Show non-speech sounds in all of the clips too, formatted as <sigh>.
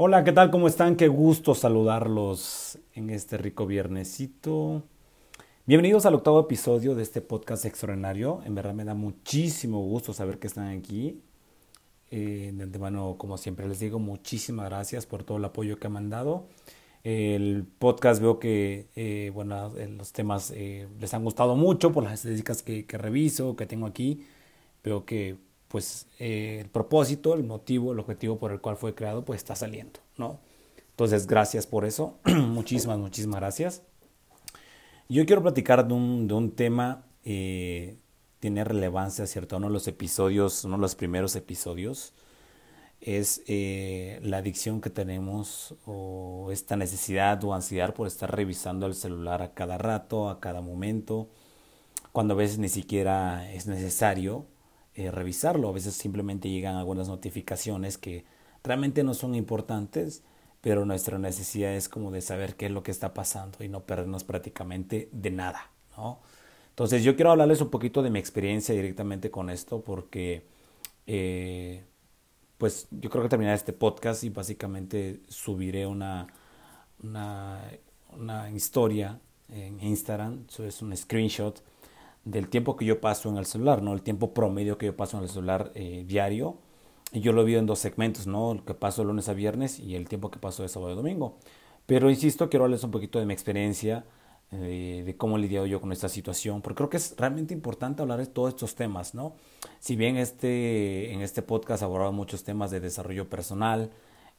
Hola, ¿qué tal? ¿Cómo están? Qué gusto saludarlos en este rico viernesito. Bienvenidos al octavo episodio de este podcast extraordinario. En verdad me da muchísimo gusto saber que están aquí. Eh, de antemano, como siempre les digo, muchísimas gracias por todo el apoyo que han dado. El podcast veo que eh, bueno, los temas eh, les han gustado mucho por las estadísticas que, que reviso, que tengo aquí. Veo que pues eh, el propósito, el motivo, el objetivo por el cual fue creado, pues está saliendo, ¿no? Entonces, gracias por eso. <clears throat> muchísimas, muchísimas gracias. Yo quiero platicar de un, de un tema, eh, tiene relevancia, ¿cierto? Uno de los episodios, uno de los primeros episodios, es eh, la adicción que tenemos o esta necesidad o ansiedad por estar revisando el celular a cada rato, a cada momento, cuando a veces ni siquiera es necesario eh, revisarlo. A veces simplemente llegan algunas notificaciones que realmente no son importantes, pero nuestra necesidad es como de saber qué es lo que está pasando y no perdernos prácticamente de nada, ¿no? Entonces yo quiero hablarles un poquito de mi experiencia directamente con esto porque eh, pues yo creo que terminaré este podcast y básicamente subiré una, una, una historia en Instagram, eso es un screenshot del tiempo que yo paso en el celular, ¿no? El tiempo promedio que yo paso en el celular eh, diario. Y yo lo vi en dos segmentos, ¿no? El que paso de lunes a viernes y el tiempo que paso de sábado a domingo. Pero insisto, quiero hablarles un poquito de mi experiencia, eh, de cómo he lidiado yo con esta situación, porque creo que es realmente importante hablar de todos estos temas, ¿no? Si bien este, en este podcast abordamos muchos temas de desarrollo personal,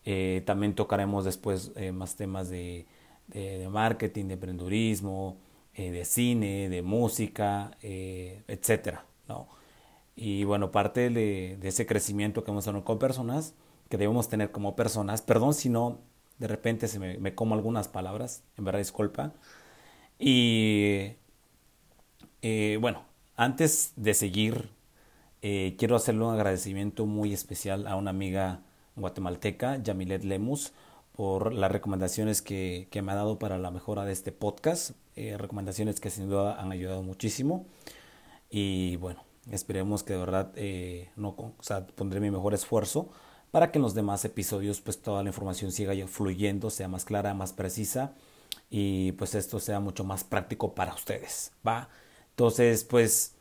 eh, también tocaremos después más temas de, de, de marketing, de emprendurismo, eh, de cine, de música, eh, etcétera, ¿no? Y bueno, parte de, ese crecimiento que hemos tenido con personas, que debemos tener como personas, perdón si no, de repente se me, como algunas palabras, en verdad disculpa. Y eh, bueno, antes de seguir, quiero hacerle un agradecimiento muy especial a una amiga guatemalteca, Yamilet Lemus, por las recomendaciones que, que, me ha dado para la mejora de este podcast. Eh, recomendaciones que sin duda han ayudado muchísimo. Y bueno, esperemos que de verdad eh, no, pondré mi mejor esfuerzo para que en los demás episodios pues toda la información siga fluyendo, sea más clara, más precisa y pues esto sea mucho más práctico para ustedes, ¿va? Entonces pues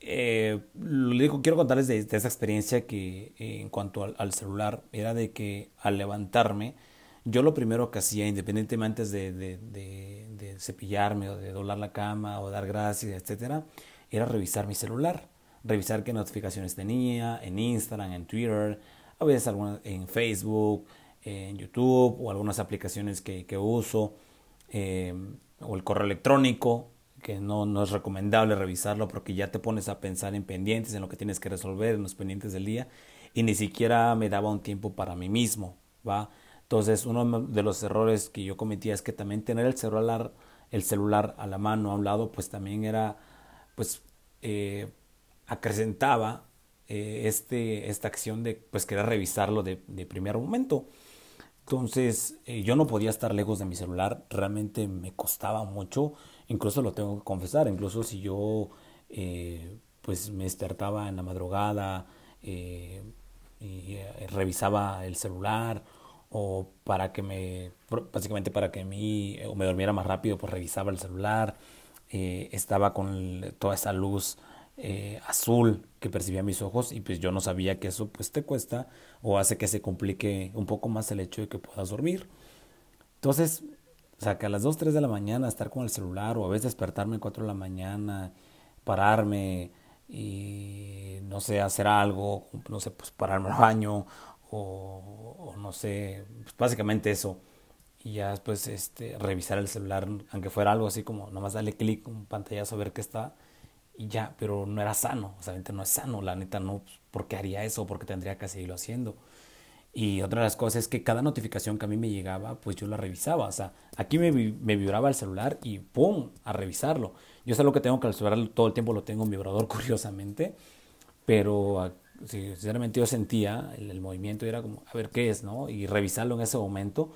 eh, lo digo, quiero contarles de, esa experiencia que en cuanto al, celular era de que al levantarme yo lo primero que hacía, independientemente de, de, de, cepillarme o de doblar la cama o dar gracias, etcétera, era revisar mi celular, revisar qué notificaciones tenía en Instagram, en Twitter, a veces algunas en Facebook, en YouTube o algunas aplicaciones que, que uso, eh, o el correo electrónico, que no, no es recomendable revisarlo porque ya te pones a pensar en pendientes, en lo que tienes que resolver, en los pendientes del día, y ni siquiera me daba un tiempo para mí mismo, ¿va? Entonces, uno de los errores que yo cometía es que también tener el celular, el celular a la mano, a un lado, pues también era, pues, eh, acrecentaba eh, este, esta acción de, pues, querer revisarlo de, de primer momento. Entonces, eh, yo no podía estar lejos de mi celular, realmente me costaba mucho, incluso lo tengo que confesar, incluso si yo, pues, me despertaba en la madrugada y revisaba el celular o para que me, básicamente para que mí, o me durmiera más rápido, pues revisaba el celular, eh, estaba con toda esa luz eh, azul que percibía mis ojos y pues yo no sabía que eso pues te cuesta o hace que se complique un poco más el hecho de que puedas dormir. Entonces, o sea, que a las 2, 3 de la mañana estar con el celular o a veces despertarme a 4 de la mañana, pararme y no sé, hacer algo, no sé, pues pararme al baño o, no sé, pues básicamente eso. Y ya después este, revisar el celular, aunque fuera algo así como nomás darle clic, un pantallazo a ver qué está, y ya, pero no era sano, o sea, no es sano, la neta no, pues, ¿por qué haría eso? ¿Por qué tendría que seguirlo haciendo? Y otra de las cosas es que cada notificación que a mí me llegaba, pues yo la revisaba. O sea, aquí me, me vibraba el celular y ¡pum! a revisarlo. Yo sé lo que tengo que el celular todo el tiempo lo tengo en vibrador, <laughs> curiosamente. Pero sinceramente yo sentía el, movimiento y era como, a ver qué es, ¿no? Y revisarlo en ese momento,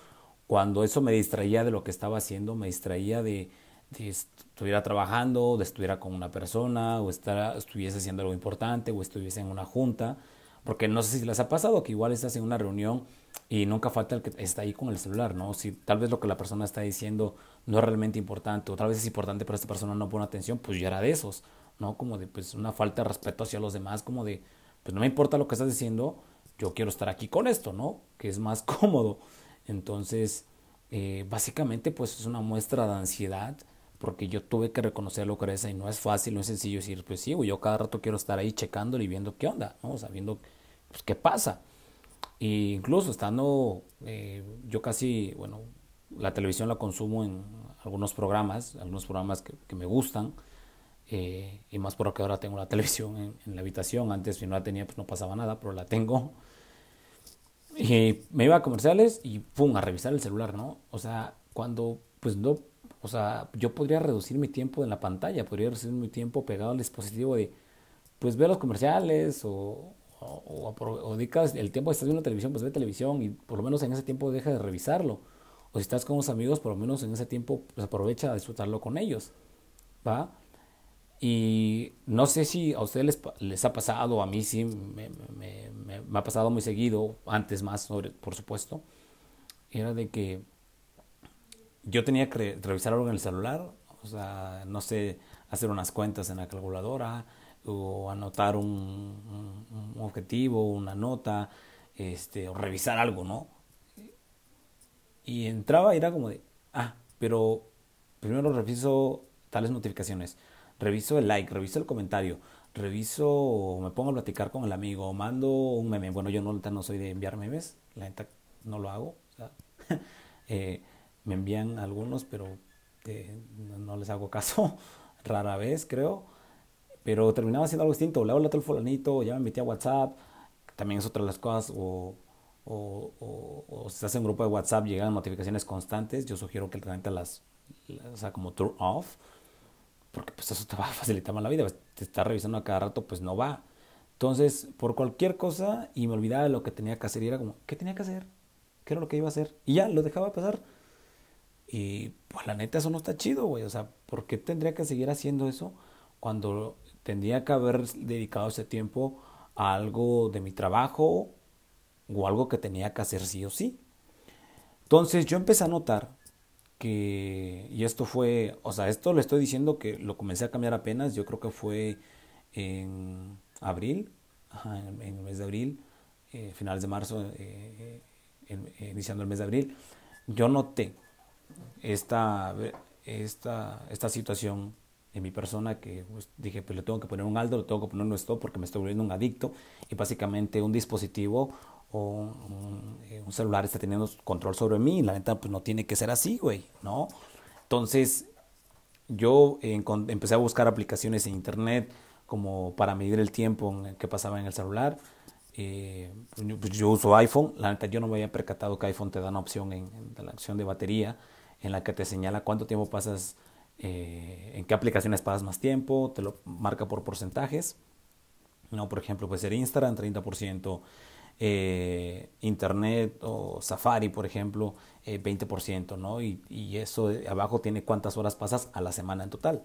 cuando eso me distraía de lo que estaba haciendo, me distraía de, de estuviera trabajando, de estuviera con una persona, o estar, estuviese haciendo algo importante, o estuviese en una junta, porque no sé si les ha pasado que igual estás en una reunión Y nunca falta el que está ahí con el celular, ¿no? Si tal vez lo que la persona está diciendo no es realmente importante, o tal vez es importante, pero esta persona no pone atención, pues ya era de esos, ¿no? Como de pues una falta de respeto hacia los demás, como de, pues no me importa lo que estás diciendo, yo quiero estar aquí con esto, ¿no? Que es más <laughs> cómodo. Entonces, eh, básicamente, pues es una muestra de ansiedad, porque yo tuve que reconocer lo que esa y no es fácil, no es sencillo decir, pues sí, yo cada rato quiero estar ahí checándole y viendo qué onda, ¿no? O sea, viendo pues, qué pasa. E incluso estando, eh, yo casi, bueno, la televisión la consumo en algunos programas, algunos programas que, me gustan, eh, y más porque ahora tengo la <laughs> televisión en, en, la habitación, antes si no la tenía pues no pasaba nada, pero la tengo. Y me iba a comerciales y pum, a revisar el celular, ¿no? O sea, cuando pues no, o sea, yo podría reducir mi tiempo en la pantalla, podría reducir mi tiempo pegado al dispositivo de pues ver los comerciales o, o, o, dedicas el tiempo que estás viendo televisión, pues ve televisión y por lo menos en ese tiempo deja de revisarlo. O si estás con unos amigos, por lo menos en ese tiempo pues aprovecha a disfrutarlo con ellos. ¿Va? Y no sé si a ustedes les, ha pasado, a mí sí me, ha pasado muy seguido, antes más, por supuesto, era de que yo tenía que revisar algo en el celular, o sea, no sé, hacer unas cuentas en la calculadora, o anotar un, un, objetivo, una nota, este, o revisar algo, ¿no? Y entraba y era como de, ah, pero primero reviso tales notificaciones, reviso el like, reviso el comentario, reviso, me pongo a platicar con el amigo, mando un meme. Bueno, yo no, no soy de enviar memes, la neta no lo hago. <laughs> eh, me envían algunos, pero no les hago caso, <laughs> rara vez creo. Pero terminaba haciendo algo distinto. Le hablo al fulanito, ya me metí a WhatsApp. También es otra de las cosas. O, o, o, si estás en un grupo de WhatsApp, llegan notificaciones constantes. Yo sugiero que realmente las, las, o sea, como turn off. Porque pues eso te va a facilitar más la vida. Te está revisando a cada rato, pues no va. Entonces, por cualquier cosa, y me olvidaba de lo que tenía que hacer. Y era como, ¿qué tenía que hacer? ¿Qué era lo que iba a hacer? Y ya, lo dejaba pasar. Y pues la neta, eso no está chido, güey. O sea, ¿por qué tendría que seguir haciendo eso cuando tendría que haber dedicado ese tiempo a algo de mi trabajo o algo que tenía que hacer sí o sí. Entonces yo empecé a notar que, y esto fue, o sea, esto le estoy diciendo que lo comencé a cambiar apenas, yo creo que fue en abril, en, el mes de abril, eh, finales de marzo, eh, eh, iniciando el mes de abril, yo noté esta, esta, esta situación en mi persona que pues, dije, pues le tengo que poner un aldo, le tengo que poner un stop porque me estoy volviendo un adicto y básicamente un dispositivo o un, eh, celular está teniendo control sobre mí la neta pues no tiene que ser así, güey, ¿no? Entonces yo empecé a buscar aplicaciones en internet como para medir el tiempo que pasaba en el celular. Eh, pues, yo uso iPhone, la neta yo no me había percatado que iPhone te da una opción en, en la acción de batería en la que te señala cuánto tiempo pasas eh, en qué aplicaciones pasas más tiempo, te lo marca por porcentajes. ¿no? Por ejemplo, puede ser Instagram 30%, eh, Internet o Safari, por ejemplo, 20%, eh, ¿no? Y, eso abajo tiene cuántas horas pasas a la semana en total.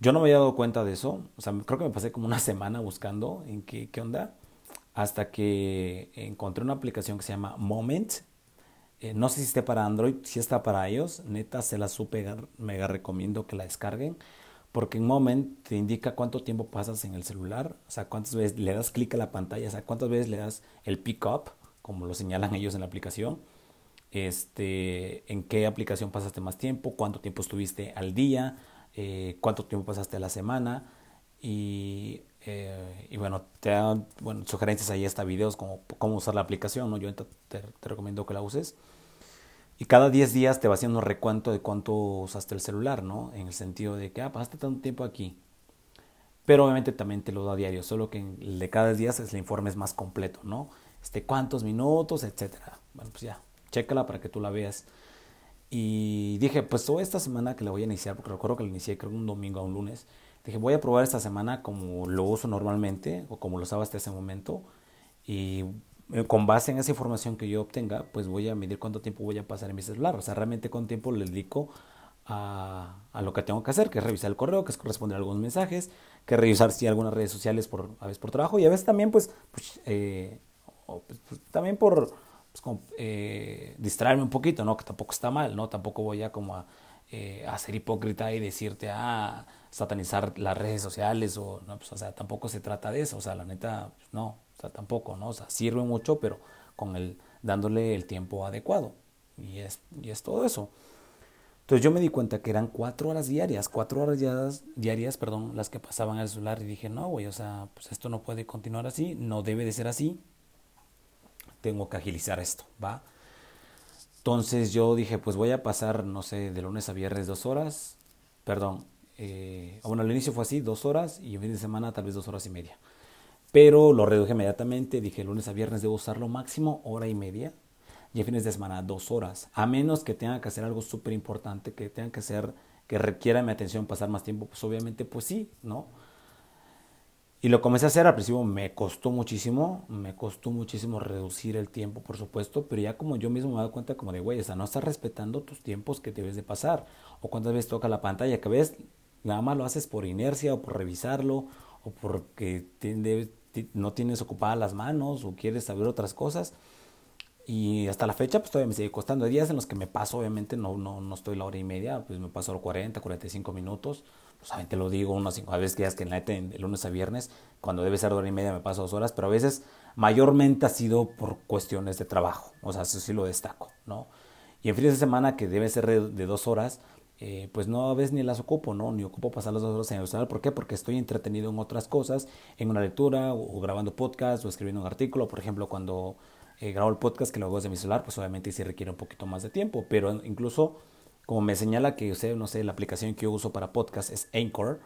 Yo no me había dado cuenta de eso, o sea, creo que me pasé como una <laughs> semana buscando en qué, qué onda, hasta que encontré una aplicación que se llama Moment, eh, no sé si esté para Android, si está para ellos, neta se la supe, mega recomiendo que la descarguen, porque en Moment te indica cuánto tiempo pasas en el celular, o sea, cuántas veces le das clic a la pantalla, o sea, cuántas veces le das el pick up, como lo señalan ellos en la aplicación, este, en qué aplicación pasaste más tiempo, cuánto tiempo estuviste al día, eh, cuánto tiempo pasaste a la semana, y, eh, y bueno, te dan sugerencias ahí hasta videos como cómo usar la aplicación, ¿no? Yo te recomiendo que la uses. Y cada 10 días te va haciendo un recuento de cuánto usaste el celular, ¿no? En el sentido de que, ah, pasaste tanto tiempo aquí. Pero obviamente también te lo da a diario, solo que el de cada 10 días el informe es más completo, ¿no? Este, cuántos minutos, etcétera. Bueno, pues ya, chécala para que tú la veas. Y dije, pues toda esta semana que la voy a iniciar, porque recuerdo que la inicié creo un domingo a un lunes, dije, voy a probar esta semana como lo uso normalmente o como lo usaba hasta ese momento. Y con base en esa información que yo obtenga, pues voy a medir cuánto tiempo voy a pasar en mi celular. O sea, realmente cuánto tiempo le dedico a, lo que tengo que hacer, que es revisar el correo, que es responder algunos mensajes, que revisar si algunas redes sociales por, a veces por trabajo y a veces también pues, pues, eh, pues, pues también por, pues, eh, distraerme un poquito, ¿no? Que tampoco está mal, ¿no? Tampoco voy a como eh, a ser hipócrita y decirte, ah, satanizar las redes sociales o, no, pues, o sea, tampoco se trata de eso, o sea, la neta, no, sea, tampoco, ¿no? O sea, sirve mucho, pero con el, dándole el tiempo adecuado. Y es, y es todo eso. Entonces yo me di cuenta que eran cuatro horas diarias, cuatro horas diarias, diarias perdón, las que pasaban al celular y dije, no, güey, o sea, pues esto no puede continuar así, no debe de ser así, tengo que agilizar esto, ¿va? Entonces yo dije, pues voy a pasar, no sé, de lunes a viernes dos horas, perdón, eh, bueno, al inicio fue así, dos horas y el fin de semana tal vez dos horas y media. Pero lo reduje inmediatamente, dije lunes a viernes debo usarlo máximo hora y media y a fines de semana dos horas, a menos que tenga que hacer algo súper importante, que tenga que hacer, que requiera mi atención, pasar más tiempo, pues obviamente pues sí, ¿no? Y lo comencé a hacer, al principio me costó muchísimo, me costó muchísimo reducir el tiempo, por supuesto, pero ya como yo mismo me he dado cuenta como de, güey, o sea, no estás respetando tus tiempos que debes de pasar, o cuántas veces toca la pantalla, que ves, nada más lo haces por inercia, o por revisarlo, o porque no tienes ocupadas las manos, o quieres saber otras cosas, y hasta la fecha, pues todavía me sigue costando. Hay días en los que me paso, obviamente, no, no, no estoy la hora y media, pues me paso los 40, 45 minutos. Pues obviamente lo digo unas cinco veces que que en la de lunes a viernes, cuando debe ser hora y media me paso dos horas, pero a veces mayormente ha sido por cuestiones de trabajo. O sea, eso sí lo destaco, ¿no? Y en fines de semana, que debe ser de, dos horas, eh, pues no a veces ni las ocupo, ¿no? Ni ocupo pasar las dos horas en el celular. ¿Por qué? Porque estoy entretenido en otras cosas, en una lectura, o, grabando podcast, o escribiendo un artículo. Por ejemplo, cuando eh, grabo el podcast que lo hago desde mi celular, pues obviamente sí requiere un poquito más de tiempo, pero incluso como me señala que usted, no sé, la aplicación que yo uso para podcast es Anchor,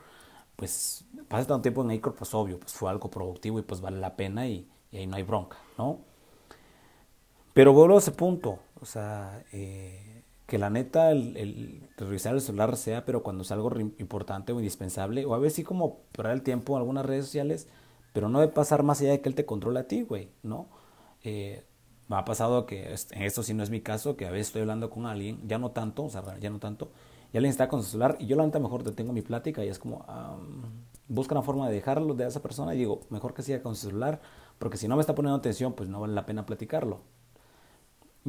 pues pasa tanto tiempo en Anchor, pues obvio, pues fue algo productivo y pues vale la pena y, ahí no hay bronca, ¿no? Pero vuelvo a ese punto, o sea, eh, que la neta el, el, revisar el celular sea, pero cuando es algo importante o indispensable, o a veces sí como perder el tiempo en algunas redes sociales, pero no de pasar más allá de que él te controle a ti, güey, ¿no? Eh, me ha pasado que, en esto sí no es mi caso, que a veces estoy hablando con alguien, ya no tanto, o sea, ya no tanto, y alguien está con su celular y yo la neta mejor detengo mi plática y es como, busca una forma de dejarlo de esa persona y digo, mejor que siga con su celular, porque si no me está poniendo atención, pues no vale la pena platicarlo.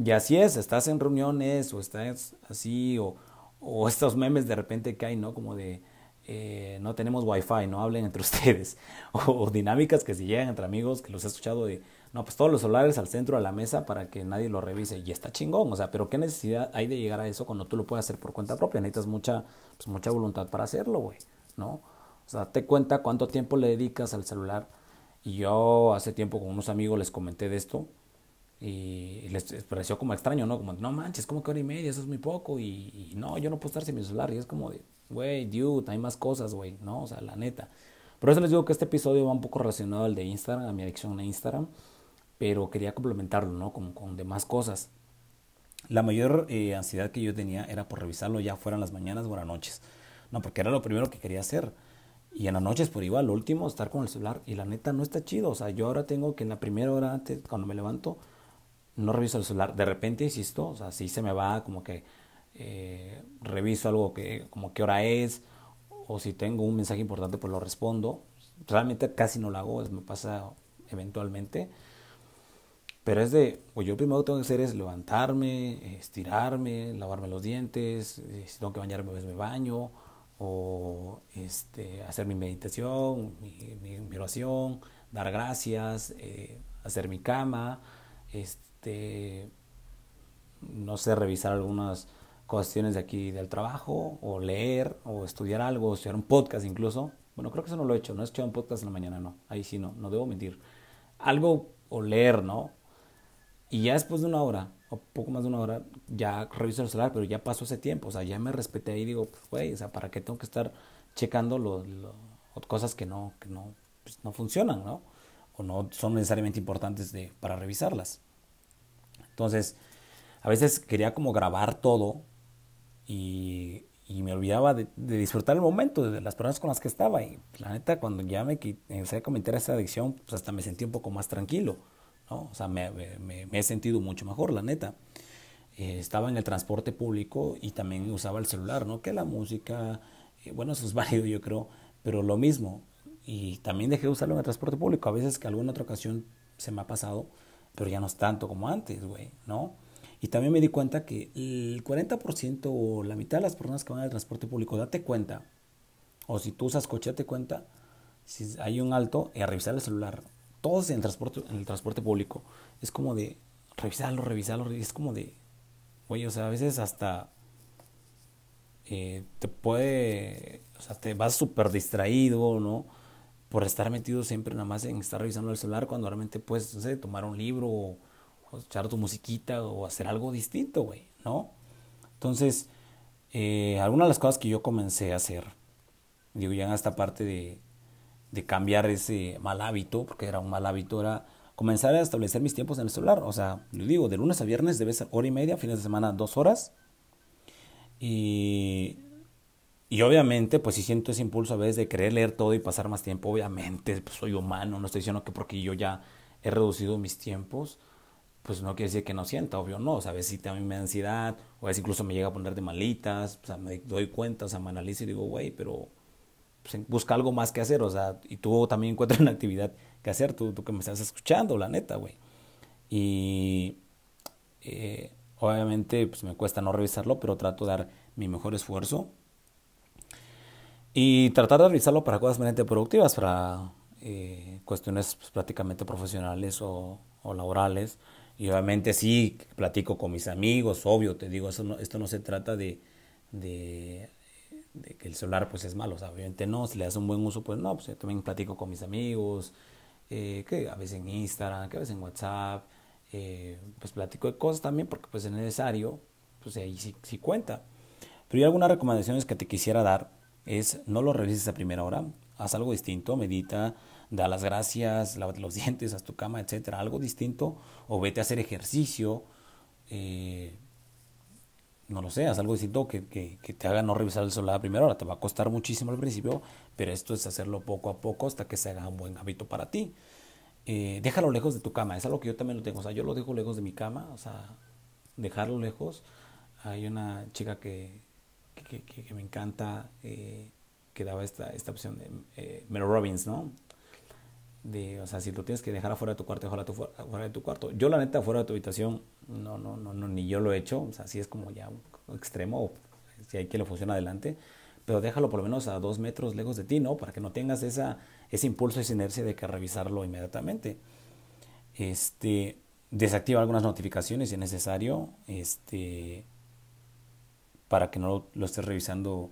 Y así es, estás en reuniones o estás así, o, o <laughs> estos memes de repente que hay, ¿no? Como de, eh, no tenemos wifi, no hablen entre <laughs> ustedes, o, o, dinámicas que se llegan entre amigos, que los he escuchado de, no, pues todos los celulares al centro de la mesa para que nadie lo revise. Y está chingón, o sea, pero ¿qué necesidad hay de llegar a eso cuando tú lo puedes hacer por cuenta propia? Necesitas mucha, pues, mucha voluntad para hacerlo, güey, ¿no? O sea, te cuenta cuánto tiempo le dedicas al celular. Y yo hace tiempo con unos amigos les comenté de esto y les pareció como extraño, ¿no? Como, no manches, como que hora y media, eso es muy poco. Y, no, yo no puedo estar sin mi celular. Y es como de, güey, dude, hay más cosas, güey, ¿no? O sea, la neta. Por eso les digo que este episodio va un poco relacionado al de Instagram, a mi adicción a Instagram pero quería complementarlo, ¿no? Con, con demás cosas. La mayor eh, ansiedad que yo tenía era por revisarlo ya fuera en las mañanas o las noches, ¿no? Porque era lo primero que quería hacer. Y en las noches, por igual, lo último, estar con el celular. Y la neta no está chido. O sea, yo ahora tengo que en la primera hora antes, cuando me levanto, no reviso el celular. De repente, insisto, o sea, si se me va como que eh, reviso algo que, como qué hora es, o si tengo un mensaje importante, pues lo respondo. Realmente casi no lo hago, me pasa eventualmente. Pero es de, pues yo primero tengo que hacer es levantarme, estirarme, lavarme los dientes, eh, si tengo que bañarme, pues me baño, o este, hacer mi meditación, mi, oración, dar gracias, eh, hacer mi cama, este, no sé, revisar algunas cuestiones de aquí del trabajo, o leer, o estudiar algo, o estudiar un podcast incluso. Bueno, creo que eso no lo he hecho, no he escuchado un podcast en la mañana, no, ahí sí no, no debo mentir. Algo o leer, ¿no? Y ya después de una hora, o poco más de una hora, ya reviso el celular, pero ya pasó ese tiempo, o sea, ya me respeté y digo, pues, güey, o sea, ¿para qué tengo que estar checando lo, cosas que no, que no, pues, no funcionan, ¿no? O no son necesariamente importantes de, para revisarlas. Entonces, a veces quería como grabar todo y, y me olvidaba de, disfrutar el momento, de las personas con las que estaba. Y la neta, cuando ya me empecé a comentar esa adicción, pues hasta me sentí un poco más tranquilo. ¿no? O sea, me, he sentido mucho mejor, la neta. Eh, estaba en el transporte público y también usaba el celular, ¿no? Que la música, eh, bueno, eso es <laughs> válido yo creo, pero lo mismo. Y también dejé de usarlo en el transporte público. A veces que alguna otra ocasión se me ha pasado, pero ya no es tanto como antes, güey, ¿no? Y también me di cuenta que el 40% o la mitad de las personas que van al transporte público, date cuenta, o si tú usas coche, date cuenta, si hay un alto, a revisar el celular. Todos en el transporte, en el transporte público, es como de revisarlo, revisarlo, es como de, güey, o sea, a veces hasta eh, te puede, o sea, te vas súper distraído, ¿no? Por estar metido siempre nada más en estar revisando el celular cuando realmente puedes, no tomar un libro o o echar tu musiquita o hacer algo distinto, güey, ¿no? Entonces, eh, algunas de las cosas que yo comencé a hacer, digo, ya en esta parte de, de cambiar ese mal hábito, porque era un mal hábito, era comenzar a establecer mis tiempos en el celular. O sea, lo digo, de lunes a viernes debe ser hora y media, fines de semana dos horas. Y, y obviamente, pues si siento ese impulso a veces de querer leer todo y pasar más tiempo, obviamente, pues soy humano, no estoy diciendo que porque yo ya he reducido mis tiempos, pues no quiere decir que no sienta, obvio no, o sea, a veces sí también me da ansiedad, o a veces incluso me llega a poner de malitas, o sea, me doy cuenta, o sea, me analizo y digo, güey, pero pues, busca algo más que hacer, o sea, y tú también encuentras <laughs> una actividad que hacer, tú, tú que me estás escuchando, la neta, güey. Y eh, obviamente pues me cuesta no revisarlo, pero trato de dar mi mejor esfuerzo. Y tratar de revisarlo para cosas meramente productivas, para eh, cuestiones pues, prácticamente profesionales o, o laborales y obviamente sí, platico con mis amigos, obvio, te digo, eso esto no se trata de, de, que el celular pues es malo, o sea, obviamente no, si le das un buen uso, pues no, pues yo también platico con mis amigos, eh, que a veces en Instagram, que a veces en WhatsApp, eh, pues platico de cosas también porque pues es necesario, pues ahí sí, sí cuenta. Pero hay algunas recomendaciones que te quisiera dar es no lo revises a primera hora, haz algo distinto, medita, da las gracias, lávate los <laughs> dientes, haz tu cama, etcétera, algo distinto, o vete a hacer ejercicio, eh, no lo sé, haz algo distinto que, que, que, te haga no revisar el celular a primera hora. Te va a costar muchísimo al principio, pero esto es hacerlo poco a poco hasta que se haga un buen hábito para ti. Eh, déjalo lejos de tu cama, es algo que yo también lo tengo. O sea, yo lo dejo lejos de mi cama, o sea, dejarlo lejos. Hay una chica que, que, me encanta, eh, que daba esta, esta opción de eh, Mel Robbins, ¿no? de, o sea, si lo tienes que dejar afuera de tu cuarto, déjalo afuera de tu cuarto. Yo la neta afuera de tu habitación, no, no, no, no, ni yo lo he hecho, o sea, sí es como ya extremo, si hay que lo funciona adelante, pero déjalo por lo menos a dos metros lejos de ti, ¿no? Para que no tengas esa, ese impulso, esa inercia de que revisarlo inmediatamente. Este, desactiva algunas notificaciones si es necesario, este, para que no lo estés revisando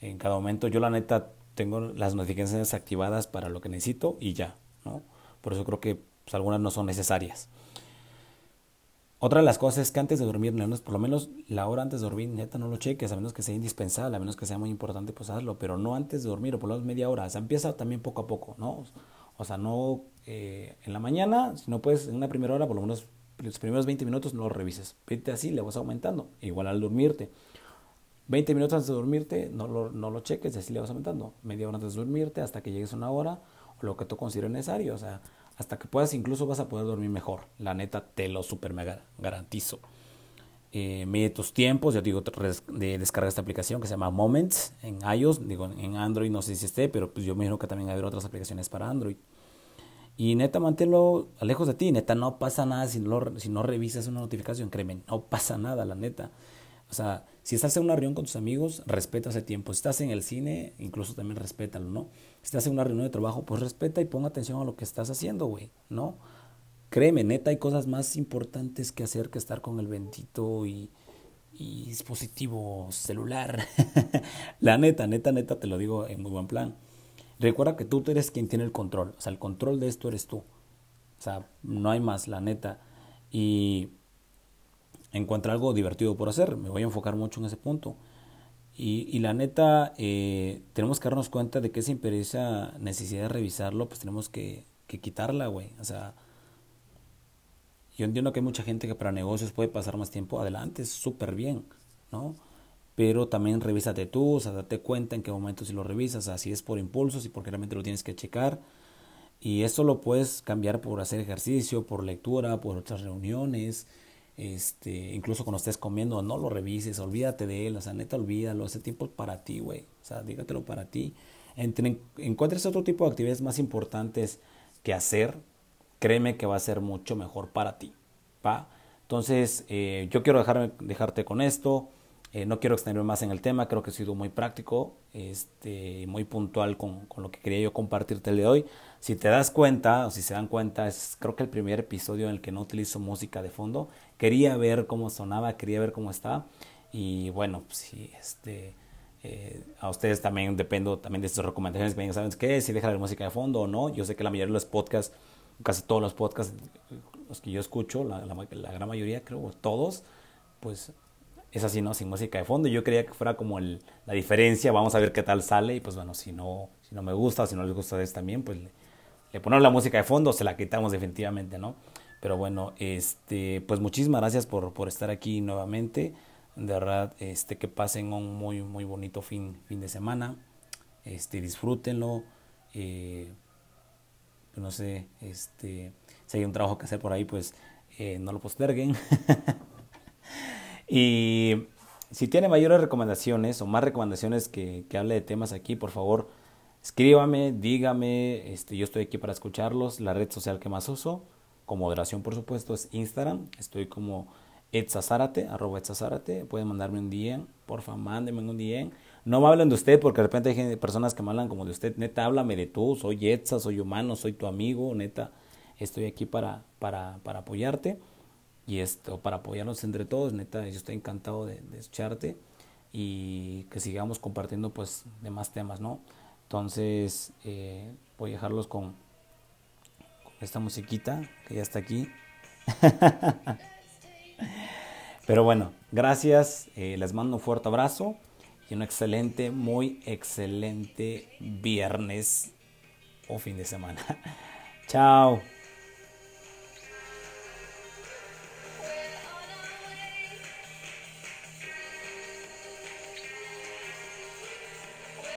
en cada momento. Yo la neta tengo las notificaciones activadas para lo que necesito y ya, ¿no? Por eso creo que pues, algunas no son necesarias. Otra de las cosas es que antes de dormir, por lo menos la hora antes de dormir, neta, no lo cheques, a menos que sea indispensable, a menos que sea muy importante, pues hazlo, pero no antes de dormir, o por lo menos media hora. O sea, empieza también poco a poco, ¿no? O sea, no eh, en la mañana, si no puedes en una primera hora, por lo menos los primeros 20 minutos no lo revises. Vete así, le vas aumentando. Igual al dormirte. 20 minutos antes de dormirte, no lo, no lo cheques, así le vas aumentando. Media hora antes de dormirte, hasta que llegues a una hora, o lo que tú consideres necesario. O sea, hasta que puedas, incluso vas a poder dormir mejor. La neta, te lo super mega garantizo. Eh, mide tus tiempos, yo digo, de descarga esta aplicación que se llama Moments en iOS, digo, en Android no sé si esté, pero pues yo me imagino que también hay otras aplicaciones para Android. Y neta, manténlo lejos de ti, neta, no pasa nada si no, si no revisas una notificación, créeme, no pasa nada, la neta. O sea, si estás en una reunión con tus amigos, respeta ese tiempo. Si estás en el cine, incluso también respétalo, ¿no? Si estás en una reunión de trabajo, pues respeta y pon atención a lo que estás haciendo, güey, ¿no? Créeme, neta, hay cosas más importantes que hacer que estar con el bendito y, y dispositivo celular. <laughs> La neta, neta, neta, te lo digo en muy buen plan. Recuerda que tú eres quien tiene el control. O sea, el control de esto eres tú. O sea, no hay más, la neta. Y encuentra algo divertido por hacer. Me voy a enfocar mucho en ese punto. Y, y la neta, eh, tenemos que darnos cuenta de que esa imperiosa necesidad de revisarlo, pues tenemos que, que quitarla, güey. O sea, yo entiendo que hay mucha gente que para negocios puede pasar más tiempo adelante, es súper bien, ¿no? Pero también revísate tú, o sea, date cuenta en qué momento si lo revisas, así es por impulsos y porque realmente lo tienes que checar. Y esto lo puedes cambiar por hacer ejercicio, por lectura, por otras reuniones, este, incluso cuando estés comiendo, no lo revises, olvídate de él, o sea, neta, olvídalo, ese tiempo es para ti, güey, o sea, dígatelo para ti. Entre, encuentres otro tipo de actividades más importantes que hacer créeme que va a ser mucho mejor para ti. ¿va? Entonces, eh, yo quiero dejar, dejarte con esto. Eh, no quiero extenderme más en el tema, creo que he sido muy práctico, este, muy puntual con, con, lo que quería yo compartirte el de hoy. Si te das cuenta, o si se dan cuenta, es creo que el primer episodio en el que no utilizo música de fondo. Quería ver cómo sonaba, quería ver cómo estaba. Y bueno, pues este, eh, a ustedes también dependo también de sus recomendaciones. Me ¿saben qué? Si deja la música de fondo o no. Yo sé que la mayoría de los podcasts, casi todos los podcasts, los que yo escucho, la, la, la gran mayoría, creo, todos, pues es así, ¿no? Sin música de fondo. Yo creía que fuera como el, la diferencia, vamos a ver qué tal sale y pues bueno, si no, si no me gusta, si no les gusta a ustedes también, pues le, ponemos la música de fondo, se la quitamos definitivamente, ¿no? Pero bueno, este, pues muchísimas gracias por, por estar aquí nuevamente. De verdad, este, que pasen un muy, muy bonito fin, fin de semana. Este, disfrútenlo. Eh, no sé, este, si hay un trabajo que hacer por ahí, pues eh, no lo posterguen. <laughs> Y si tiene mayores recomendaciones o más recomendaciones que, que hable de temas aquí, por favor, escríbame, dígame, este, yo estoy aquí para escucharlos. La red social que más uso, con moderación por supuesto, es Instagram. Estoy como etzazárate, arroba etzazárate. Pueden mandarme un DM, porfa, mándenme un DM. No me hablen de usted porque de repente hay personas que me hablan como de usted. Neta, háblame de tú, soy Etza, soy humano, soy tu amigo, neta, estoy aquí para, para, para apoyarte y esto para apoyarnos entre todos, neta, yo estoy encantado de, escucharte y que sigamos compartiendo pues de más temas, ¿no? Entonces eh, voy a dejarlos con, esta musiquita que ya está aquí. <laughs> Pero bueno, gracias, eh, les mando un fuerte abrazo y un excelente, muy excelente viernes o fin de semana. <laughs> Chao.